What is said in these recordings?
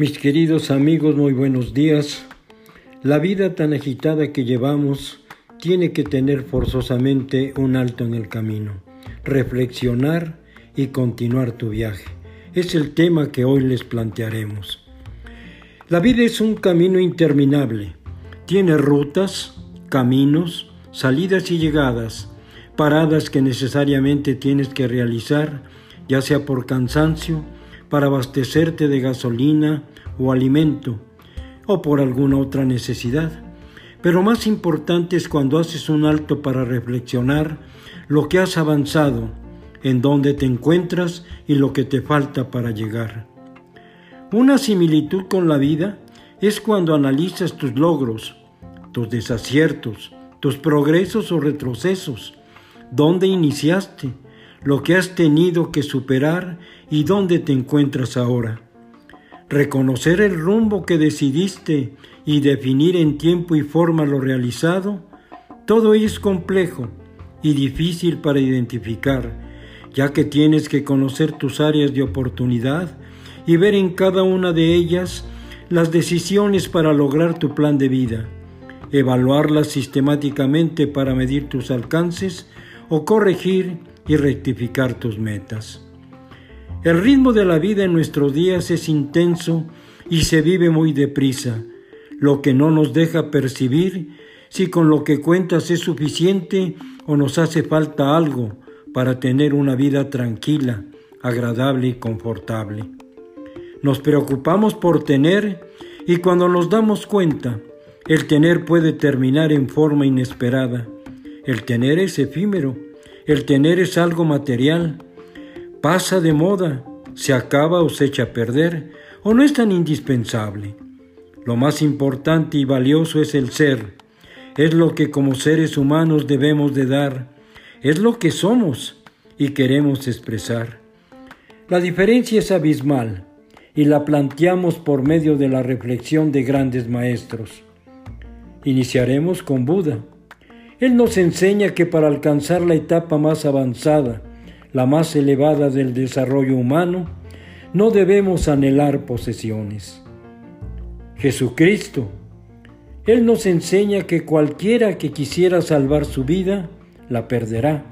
Mis queridos amigos, muy buenos días. La vida tan agitada que llevamos tiene que tener forzosamente un alto en el camino, reflexionar y continuar tu viaje. Es el tema que hoy les plantearemos. La vida es un camino interminable. Tiene rutas, caminos, salidas y llegadas, paradas que necesariamente tienes que realizar, ya sea por cansancio, para abastecerte de gasolina o alimento, o por alguna otra necesidad. Pero más importante es cuando haces un alto para reflexionar lo que has avanzado, en dónde te encuentras y lo que te falta para llegar. Una similitud con la vida es cuando analizas tus logros, tus desaciertos, tus progresos o retrocesos, dónde iniciaste, lo que has tenido que superar y dónde te encuentras ahora. Reconocer el rumbo que decidiste y definir en tiempo y forma lo realizado, todo ello es complejo y difícil para identificar, ya que tienes que conocer tus áreas de oportunidad y ver en cada una de ellas las decisiones para lograr tu plan de vida, evaluarlas sistemáticamente para medir tus alcances o corregir y rectificar tus metas. El ritmo de la vida en nuestros días es intenso y se vive muy deprisa, lo que no nos deja percibir si con lo que cuentas es suficiente o nos hace falta algo para tener una vida tranquila, agradable y confortable. Nos preocupamos por tener y cuando nos damos cuenta, el tener puede terminar en forma inesperada. El tener es efímero el tener es algo material, pasa de moda, se acaba o se echa a perder, o no es tan indispensable. Lo más importante y valioso es el ser, es lo que como seres humanos debemos de dar, es lo que somos y queremos expresar. La diferencia es abismal y la planteamos por medio de la reflexión de grandes maestros. Iniciaremos con Buda. Él nos enseña que para alcanzar la etapa más avanzada, la más elevada del desarrollo humano, no debemos anhelar posesiones. Jesucristo, Él nos enseña que cualquiera que quisiera salvar su vida, la perderá,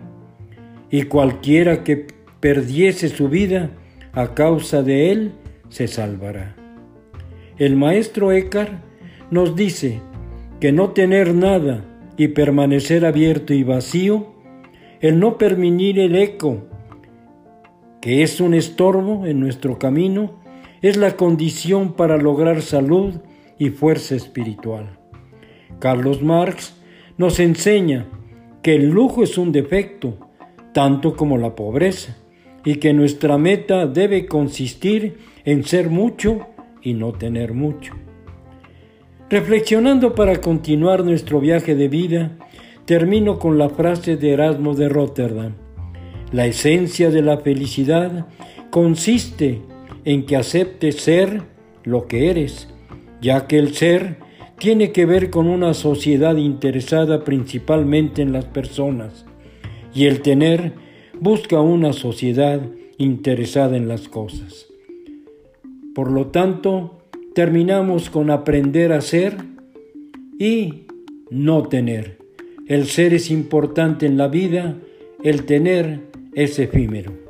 y cualquiera que perdiese su vida a causa de Él, se salvará. El maestro Eckhart nos dice que no tener nada y permanecer abierto y vacío, el no permitir el eco, que es un estorbo en nuestro camino, es la condición para lograr salud y fuerza espiritual. Carlos Marx nos enseña que el lujo es un defecto, tanto como la pobreza, y que nuestra meta debe consistir en ser mucho y no tener mucho. Reflexionando para continuar nuestro viaje de vida, termino con la frase de Erasmo de Rotterdam. La esencia de la felicidad consiste en que aceptes ser lo que eres, ya que el ser tiene que ver con una sociedad interesada principalmente en las personas, y el tener busca una sociedad interesada en las cosas. Por lo tanto, terminamos con aprender a ser y no tener. El ser es importante en la vida, el tener es efímero.